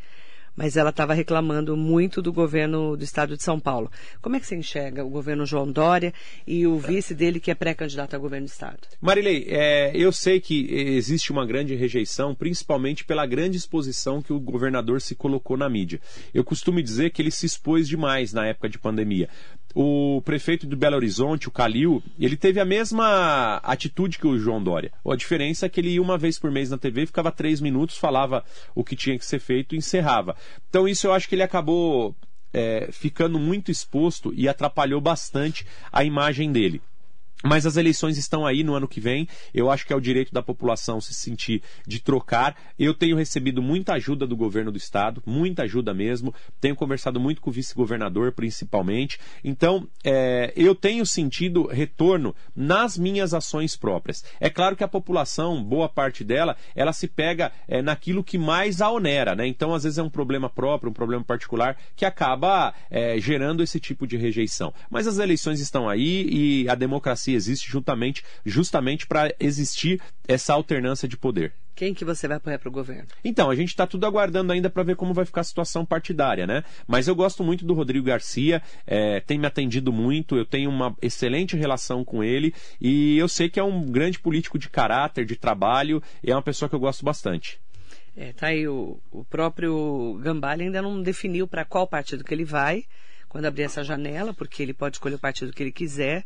mas ela estava reclamando muito do governo do estado de São Paulo. Como é que você enxerga o governo João Dória e o vice dele que é pré-candidato a governo do estado? Marilei, é, eu sei que existe uma grande rejeição, principalmente pela grande exposição que o governador se colocou na mídia. Eu costumo dizer que ele se expôs demais na época de pandemia o prefeito de Belo Horizonte, o Calil, ele teve a mesma atitude que o João Dória. A diferença é que ele ia uma vez por mês na TV, ficava três minutos, falava o que tinha que ser feito e encerrava. Então isso eu acho que ele acabou é, ficando muito exposto e atrapalhou bastante a imagem dele. Mas as eleições estão aí no ano que vem. Eu acho que é o direito da população se sentir de trocar. Eu tenho recebido muita ajuda do governo do estado, muita ajuda mesmo. Tenho conversado muito com o vice-governador, principalmente. Então, é, eu tenho sentido retorno nas minhas ações próprias. É claro que a população, boa parte dela, ela se pega é, naquilo que mais a onera, né? Então, às vezes é um problema próprio, um problema particular que acaba é, gerando esse tipo de rejeição. Mas as eleições estão aí e a democracia democracia existe justamente, justamente para existir essa alternância de poder. Quem que você vai apoiar para o governo? Então, a gente está tudo aguardando ainda para ver como vai ficar a situação partidária, né? Mas eu gosto muito do Rodrigo Garcia, é, tem me atendido muito, eu tenho uma excelente relação com ele e eu sei que é um grande político de caráter, de trabalho e é uma pessoa que eu gosto bastante. É, tá aí o, o próprio Gambale ainda não definiu para qual partido que ele vai quando abrir essa janela, porque ele pode escolher o partido que ele quiser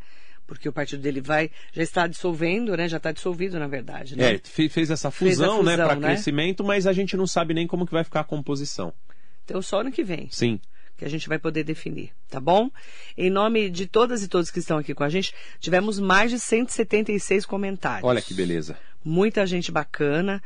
porque o partido dele vai já está dissolvendo, né? Já está dissolvido na verdade. Né? É, fez essa fusão, fez fusão né, para né? crescimento, mas a gente não sabe nem como que vai ficar a composição. Então só ano que vem. Sim. Que a gente vai poder definir, tá bom? Em nome de todas e todos que estão aqui com a gente, tivemos mais de 176 comentários. Olha que beleza. Muita gente bacana.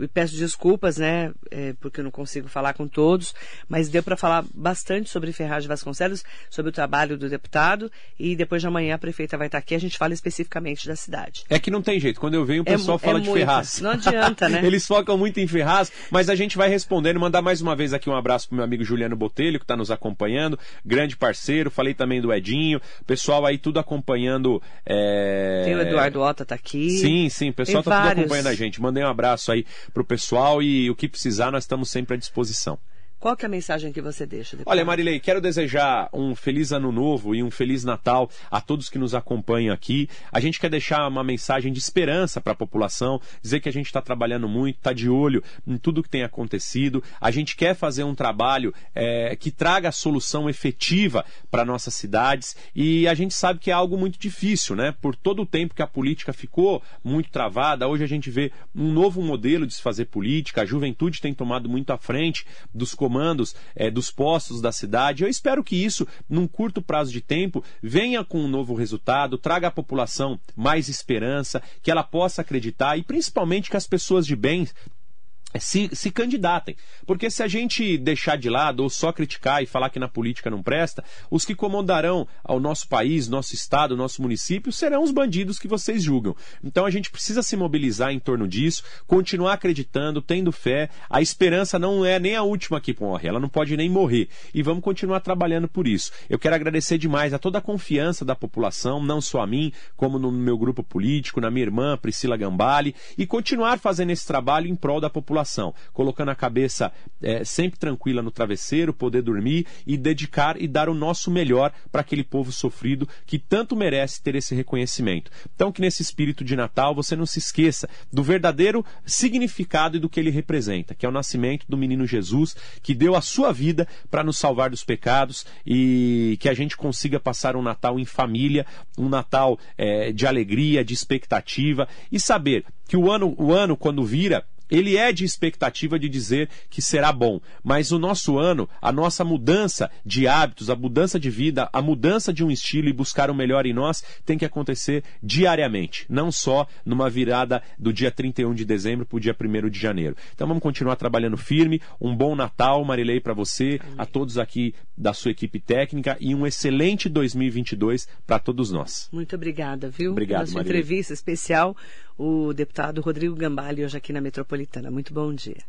Eu peço desculpas, né, é, porque eu não consigo falar com todos, mas deu para falar bastante sobre Ferraz Vasconcelos, sobre o trabalho do deputado e depois de amanhã a prefeita vai estar aqui, a gente fala especificamente da cidade. É que não tem jeito, quando eu venho o é pessoal é, fala é de muita. Ferraz. Não adianta, né? Eles focam muito em Ferraz, mas a gente vai respondendo, mandar mais uma vez aqui um abraço pro meu amigo Juliano Botelho, que está nos acompanhando, grande parceiro, falei também do Edinho, pessoal aí tudo acompanhando. É... Tem o Eduardo Ota tá aqui. Sim, sim, o pessoal está tudo acompanhando a gente. Mandei um abraço aí para o pessoal e o que precisar nós estamos sempre à disposição. Qual que é a mensagem que você deixa? Olha, Marilei, quero desejar um feliz ano novo e um feliz Natal a todos que nos acompanham aqui. A gente quer deixar uma mensagem de esperança para a população, dizer que a gente está trabalhando muito, está de olho em tudo que tem acontecido. A gente quer fazer um trabalho é, que traga solução efetiva para nossas cidades e a gente sabe que é algo muito difícil, né? Por todo o tempo que a política ficou muito travada, hoje a gente vê um novo modelo de se fazer política. A juventude tem tomado muito à frente dos comandos é, dos postos da cidade. Eu espero que isso, num curto prazo de tempo, venha com um novo resultado, traga à população mais esperança, que ela possa acreditar e principalmente que as pessoas de bem se, se candidatem. Porque se a gente deixar de lado ou só criticar e falar que na política não presta, os que comandarão ao nosso país, nosso estado, nosso município serão os bandidos que vocês julgam. Então a gente precisa se mobilizar em torno disso, continuar acreditando, tendo fé. A esperança não é nem a última que morre, ela não pode nem morrer. E vamos continuar trabalhando por isso. Eu quero agradecer demais a toda a confiança da população, não só a mim, como no meu grupo político, na minha irmã Priscila Gambale, e continuar fazendo esse trabalho em prol da população população, colocando a cabeça é, sempre tranquila no travesseiro, poder dormir e dedicar e dar o nosso melhor para aquele povo sofrido que tanto merece ter esse reconhecimento. Então, que nesse espírito de Natal você não se esqueça do verdadeiro significado e do que ele representa, que é o nascimento do menino Jesus, que deu a sua vida para nos salvar dos pecados e que a gente consiga passar um Natal em família, um Natal é, de alegria, de expectativa e saber que o ano, o ano quando vira, ele é de expectativa de dizer que será bom, mas o nosso ano, a nossa mudança de hábitos, a mudança de vida, a mudança de um estilo e buscar o melhor em nós tem que acontecer diariamente, não só numa virada do dia 31 de dezembro para o dia 1 de janeiro. Então vamos continuar trabalhando firme. Um bom Natal, Marilei, para você, a todos aqui da sua equipe técnica e um excelente 2022 para todos nós. Muito obrigada, viu? Obrigado, sua Marilei. entrevista especial, o deputado Rodrigo Gambale, hoje aqui na Metropolitana. Muito bom dia.